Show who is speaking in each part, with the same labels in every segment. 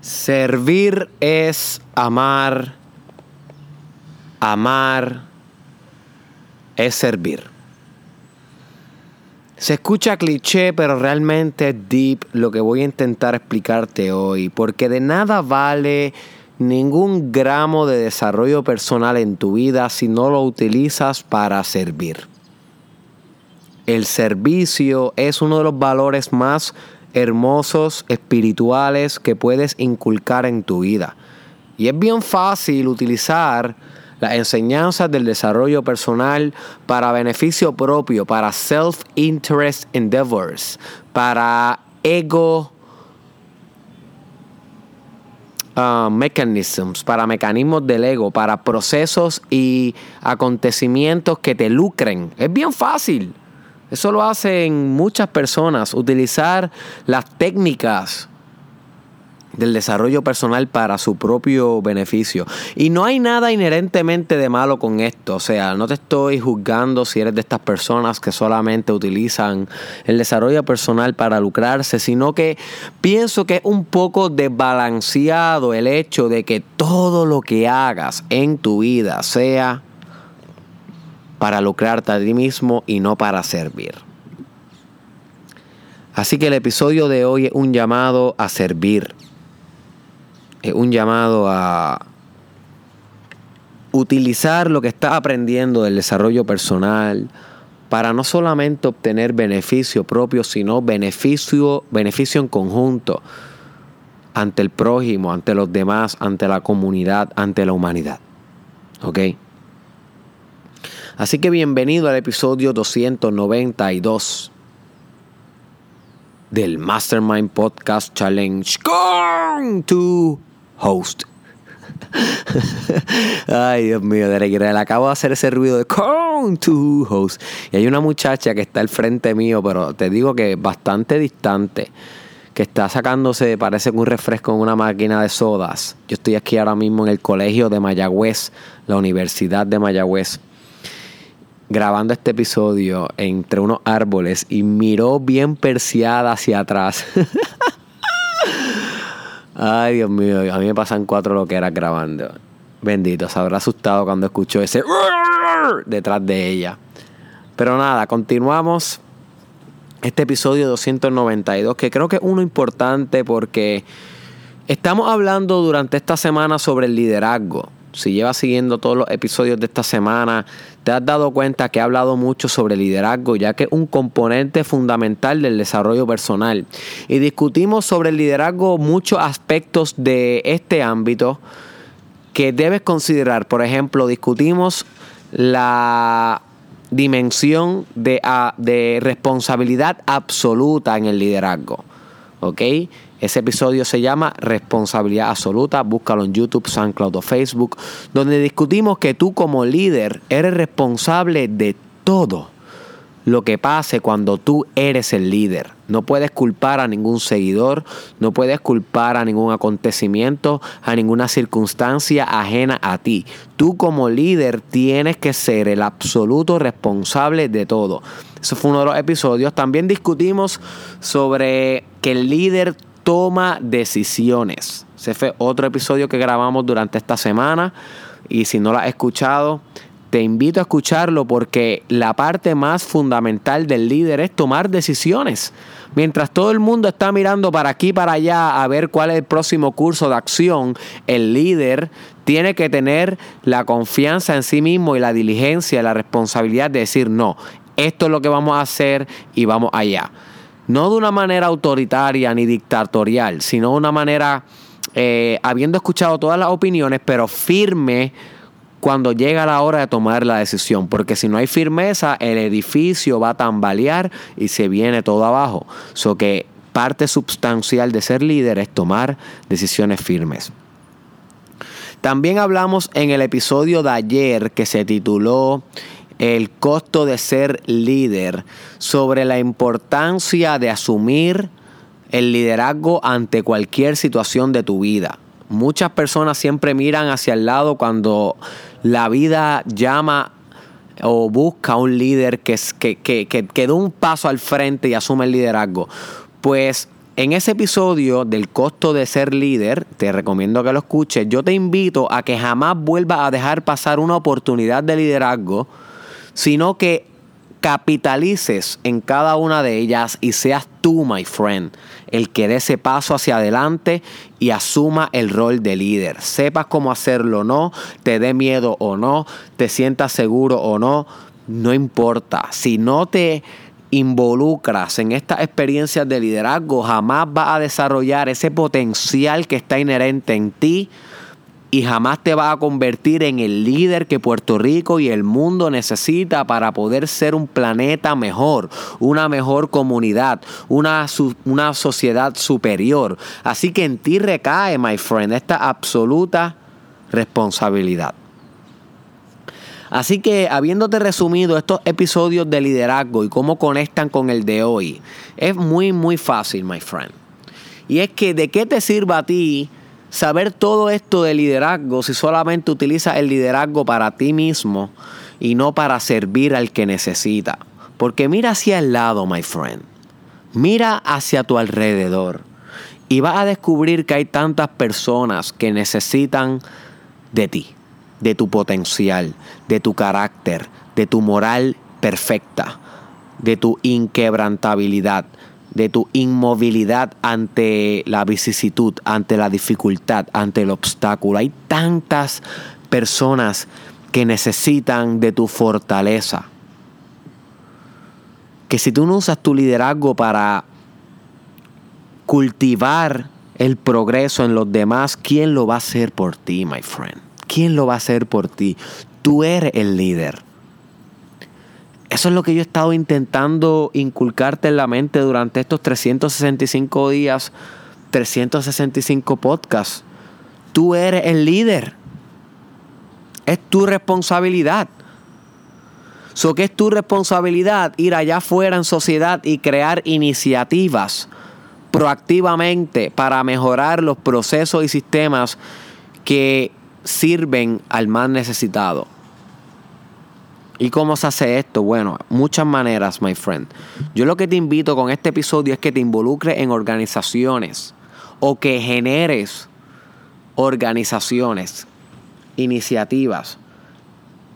Speaker 1: Servir es amar. Amar es servir. Se escucha cliché, pero realmente es deep lo que voy a intentar explicarte hoy, porque de nada vale ningún gramo de desarrollo personal en tu vida si no lo utilizas para servir. El servicio es uno de los valores más hermosos, espirituales que puedes inculcar en tu vida. Y es bien fácil utilizar las enseñanzas del desarrollo personal para beneficio propio, para self-interest endeavors, para ego uh, mechanisms, para mecanismos del ego, para procesos y acontecimientos que te lucren. Es bien fácil. Eso lo hacen muchas personas, utilizar las técnicas del desarrollo personal para su propio beneficio. Y no hay nada inherentemente de malo con esto. O sea, no te estoy juzgando si eres de estas personas que solamente utilizan el desarrollo personal para lucrarse, sino que pienso que es un poco desbalanceado el hecho de que todo lo que hagas en tu vida sea para lucrarte a ti mismo y no para servir. Así que el episodio de hoy es un llamado a servir es un llamado a utilizar lo que estás aprendiendo del desarrollo personal para no solamente obtener beneficio propio, sino beneficio, beneficio en conjunto ante el prójimo, ante los demás, ante la comunidad, ante la humanidad. ¿Ok? Así que bienvenido al episodio 292 del Mastermind Podcast Challenge con tu host. Ay, Dios mío, le acabo de hacer ese ruido de con to host. Y hay una muchacha que está al frente mío, pero te digo que bastante distante, que está sacándose, parece que un refresco en una máquina de sodas. Yo estoy aquí ahora mismo en el colegio de Mayagüez, la Universidad de Mayagüez, grabando este episodio entre unos árboles y miró bien perseada hacia atrás. Ay, Dios mío, a mí me pasan cuatro lo que era grabando. Bendito, se habrá asustado cuando escuchó ese detrás de ella. Pero nada, continuamos este episodio 292, que creo que es uno importante porque estamos hablando durante esta semana sobre el liderazgo si llevas siguiendo todos los episodios de esta semana, te has dado cuenta que he hablado mucho sobre liderazgo, ya que es un componente fundamental del desarrollo personal. Y discutimos sobre el liderazgo muchos aspectos de este ámbito que debes considerar. Por ejemplo, discutimos la dimensión de, ah, de responsabilidad absoluta en el liderazgo. ¿Ok? Ese episodio se llama Responsabilidad Absoluta. Búscalo en YouTube, SoundCloud o Facebook, donde discutimos que tú como líder eres responsable de todo lo que pase cuando tú eres el líder. No puedes culpar a ningún seguidor, no puedes culpar a ningún acontecimiento, a ninguna circunstancia ajena a ti. Tú como líder tienes que ser el absoluto responsable de todo. Eso fue uno de los episodios. También discutimos sobre el líder toma decisiones. Ese fue otro episodio que grabamos durante esta semana y si no lo has escuchado, te invito a escucharlo porque la parte más fundamental del líder es tomar decisiones. Mientras todo el mundo está mirando para aquí para allá a ver cuál es el próximo curso de acción, el líder tiene que tener la confianza en sí mismo y la diligencia, la responsabilidad de decir no, esto es lo que vamos a hacer y vamos allá no de una manera autoritaria ni dictatorial, sino de una manera, eh, habiendo escuchado todas las opiniones, pero firme cuando llega la hora de tomar la decisión, porque si no hay firmeza, el edificio va a tambalear y se viene todo abajo. So que parte sustancial de ser líder es tomar decisiones firmes. También hablamos en el episodio de ayer que se tituló el costo de ser líder, sobre la importancia de asumir el liderazgo ante cualquier situación de tu vida. Muchas personas siempre miran hacia el lado cuando la vida llama o busca un líder que, que, que, que, que dé un paso al frente y asume el liderazgo. Pues en ese episodio del costo de ser líder, te recomiendo que lo escuches, yo te invito a que jamás vuelvas a dejar pasar una oportunidad de liderazgo, sino que capitalices en cada una de ellas y seas tú, my friend, el que dé ese paso hacia adelante y asuma el rol de líder. Sepas cómo hacerlo o no, te dé miedo o no, te sientas seguro o no, no importa. Si no te involucras en estas experiencias de liderazgo, jamás vas a desarrollar ese potencial que está inherente en ti y jamás te vas a convertir en el líder que Puerto Rico y el mundo necesita para poder ser un planeta mejor, una mejor comunidad, una, una sociedad superior. Así que en ti recae, my friend, esta absoluta responsabilidad. Así que habiéndote resumido estos episodios de liderazgo y cómo conectan con el de hoy, es muy muy fácil, my friend. Y es que de qué te sirva a ti saber todo esto de liderazgo si solamente utilizas el liderazgo para ti mismo y no para servir al que necesita. Porque mira hacia el lado, my friend. Mira hacia tu alrededor. Y vas a descubrir que hay tantas personas que necesitan de ti, de tu potencial, de tu carácter, de tu moral perfecta, de tu inquebrantabilidad, de tu inmovilidad ante la vicisitud, ante la dificultad, ante el obstáculo. Hay tantas personas que necesitan de tu fortaleza. Que si tú no usas tu liderazgo para cultivar el progreso en los demás, ¿quién lo va a hacer por ti, my friend? ¿Quién lo va a hacer por ti? Tú eres el líder. Eso es lo que yo he estado intentando inculcarte en la mente durante estos 365 días, 365 podcasts. Tú eres el líder. Es tu responsabilidad. So que es tu responsabilidad ir allá afuera en sociedad y crear iniciativas proactivamente para mejorar los procesos y sistemas que sirven al más necesitado. ¿Y cómo se hace esto? Bueno, muchas maneras, my friend. Yo lo que te invito con este episodio es que te involucres en organizaciones o que generes organizaciones, iniciativas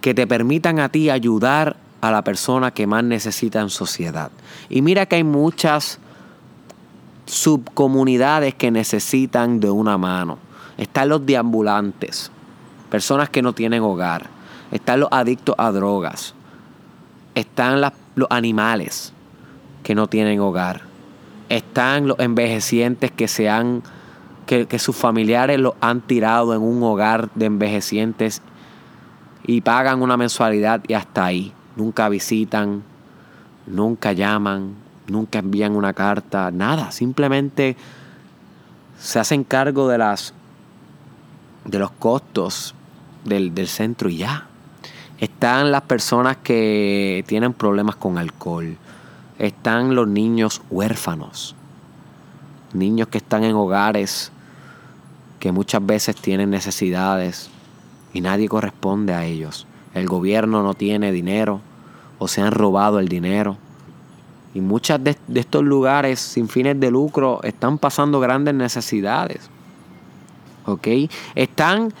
Speaker 1: que te permitan a ti ayudar a la persona que más necesita en sociedad. Y mira que hay muchas subcomunidades que necesitan de una mano. Están los deambulantes, personas que no tienen hogar están los adictos a drogas, están los animales que no tienen hogar, están los envejecientes que se han, que, que sus familiares los han tirado en un hogar de envejecientes y pagan una mensualidad y hasta ahí. Nunca visitan, nunca llaman, nunca envían una carta, nada. Simplemente se hacen cargo de las de los costos del, del centro y ya. Están las personas que tienen problemas con alcohol. Están los niños huérfanos. Niños que están en hogares que muchas veces tienen necesidades y nadie corresponde a ellos. El gobierno no tiene dinero o se han robado el dinero. Y muchos de, estos lugares sin fines de lucro están pasando grandes necesidades. ¿Ok? Están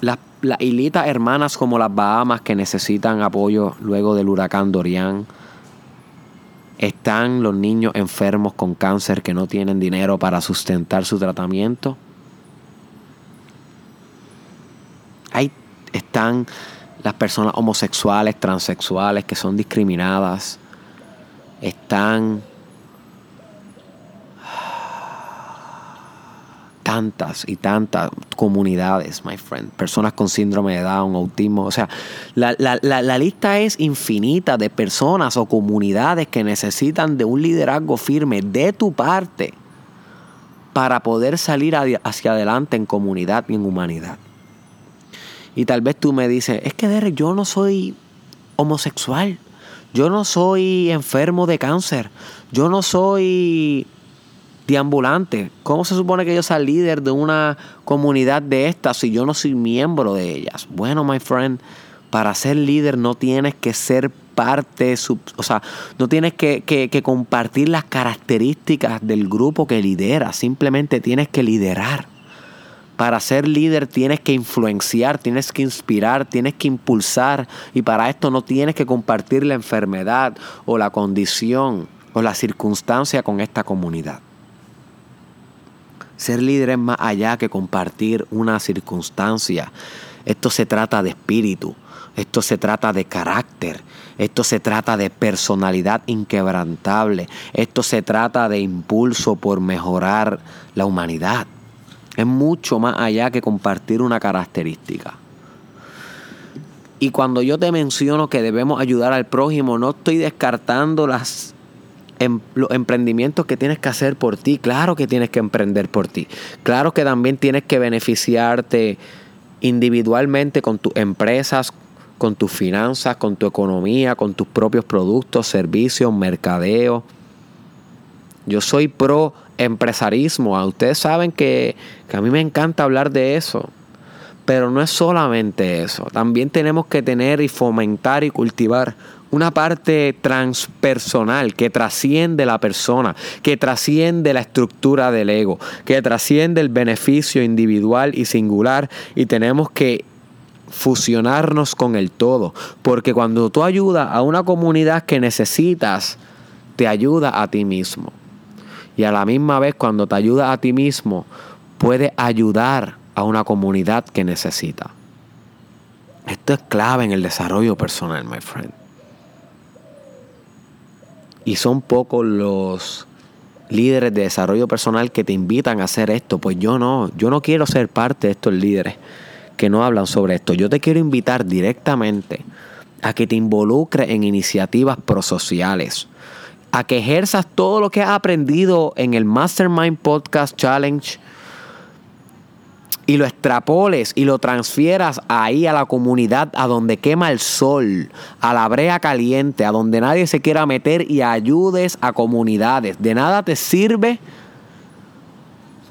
Speaker 1: las las islitas hermanas como las Bahamas que necesitan apoyo luego del huracán Dorian. Están los niños enfermos con cáncer que no tienen dinero para sustentar su tratamiento. Ahí están las personas homosexuales, transexuales que son discriminadas. Están tantas y tantas comunidades, my friend. Personas con síndrome de Down, autismo. O sea, la, la, lista es infinita de personas o comunidades que necesitan de un liderazgo firme de tu parte para poder salir hacia adelante en comunidad y en humanidad. Y tal vez tú me dices, es que Derek, yo no soy homosexual, yo no soy enfermo de cáncer, yo no soy ¿Cómo se supone que yo sea líder de una comunidad de estas si yo no soy miembro de ellas? Bueno, my friend, para ser líder no tienes que ser comparte, o sea, no tienes que, que compartir las características del grupo que lidera, simplemente tienes que liderar. Para ser líder tienes que influenciar, tienes que inspirar, tienes que impulsar y para esto no tienes que compartir la enfermedad o la condición o la circunstancia con esta comunidad. Ser líder es más allá que compartir una circunstancia. Esto se trata de espíritu, esto se trata de carácter, esto se trata de personalidad inquebrantable, esto se trata de impulso por mejorar la humanidad. Es mucho más allá que compartir una característica. Y cuando yo te menciono que debemos ayudar al prójimo, no estoy descartando las, em, los emprendimientos que tienes que hacer por ti. Claro que tienes que emprender por ti. Claro que también tienes que beneficiarte individualmente con tus empresas, con tus finanzas, con tu economía, con tus propios productos, servicios, mercadeo. Yo soy pro empresarismo. Ah, ustedes saben que, que a mí me encanta hablar de eso. Pero no es solamente eso. También tenemos que tener y fomentar y cultivar una parte transpersonal que trasciende la persona, que trasciende la estructura del ego, que trasciende el beneficio individual y singular y tenemos que fusionarnos con el todo, porque cuando tú ayudas a una comunidad que necesitas, te ayuda a ti mismo. Y a la misma vez, cuando te ayuda a ti mismo, puedes ayudar a una comunidad que necesita. Esto es clave en el desarrollo personal, my friend. Y son pocos los líderes de desarrollo personal que te invitan a hacer esto. Pues yo no, yo no quiero ser parte de estos líderes que no hablan sobre esto. Yo te quiero invitar directamente a que te involucres en iniciativas prosociales a que ejerzas todo lo que has aprendido en el Mastermind Podcast Challenge y lo extrapoles y lo transfieras ahí a la comunidad, a donde quema el sol, a la brea caliente, a donde nadie se quiera meter y ayudes a comunidades. De nada te sirve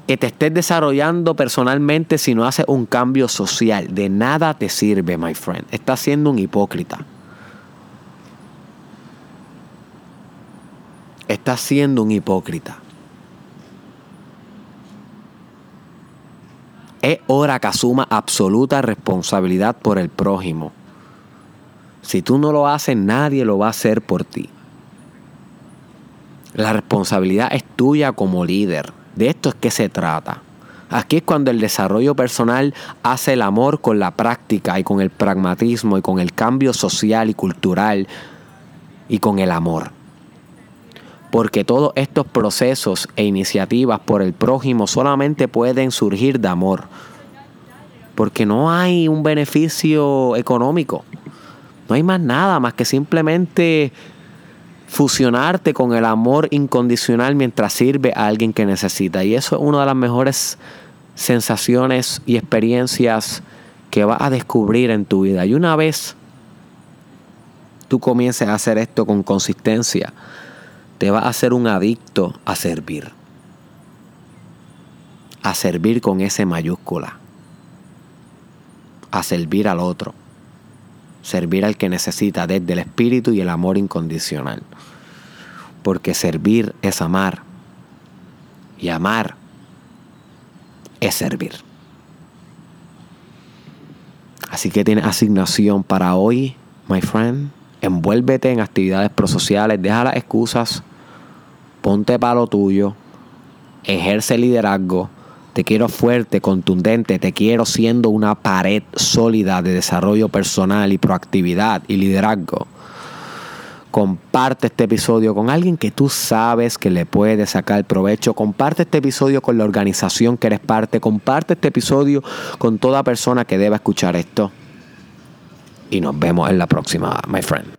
Speaker 1: que te estés desarrollando personalmente si no haces un cambio social. De nada te sirve, my friend. Estás siendo un hipócrita. estás siendo un hipócrita. Es hora que asuma absoluta responsabilidad por el prójimo. Si tú no lo haces, nadie lo va a hacer por ti. La responsabilidad es tuya como líder. De esto es que se trata. Aquí es cuando el desarrollo personal hace el amor con la práctica y con el pragmatismo y con el cambio social y cultural y con el amor porque todos estos procesos e iniciativas por el prójimo solamente pueden surgir de amor, porque no hay un beneficio económico, no hay más nada más que simplemente fusionarte con el amor incondicional mientras sirve a alguien que necesita. Y eso es una de las mejores sensaciones y experiencias que vas a descubrir en tu vida. Y una vez tú comiences a hacer esto con consistencia, te va a hacer un adicto a servir. A servir con ese mayúscula. A servir al otro. Servir al que necesita desde el espíritu y el amor incondicional. Porque servir es amar. Y amar es servir. Así que tienes asignación para hoy, my friend. Envuélvete en actividades prosociales, deja las excusas, ponte para lo tuyo, ejerce liderazgo, te quiero fuerte, contundente, te quiero siendo una pared sólida de desarrollo personal y proactividad y liderazgo. Comparte este episodio con alguien que tú sabes que le puede sacar provecho. Comparte este episodio con la organización que eres parte. Comparte este episodio con toda persona que deba escuchar esto. Y nos vemos en la próxima, my friend.